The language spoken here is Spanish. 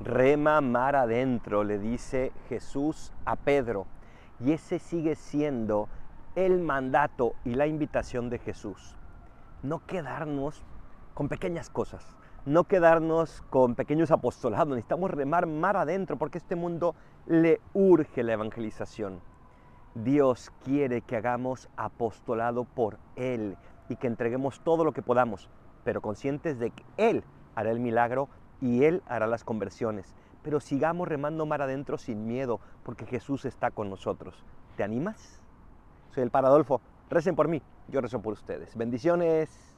Rema mar adentro, le dice Jesús a Pedro. Y ese sigue siendo el mandato y la invitación de Jesús. No quedarnos con pequeñas cosas, no quedarnos con pequeños apostolados, necesitamos remar mar adentro porque este mundo le urge la evangelización. Dios quiere que hagamos apostolado por Él y que entreguemos todo lo que podamos, pero conscientes de que Él hará el milagro y Él hará las conversiones. Pero sigamos remando mar adentro sin miedo, porque Jesús está con nosotros. ¿Te animas? Soy el Paradolfo. Recen por mí, yo rezo por ustedes. Bendiciones.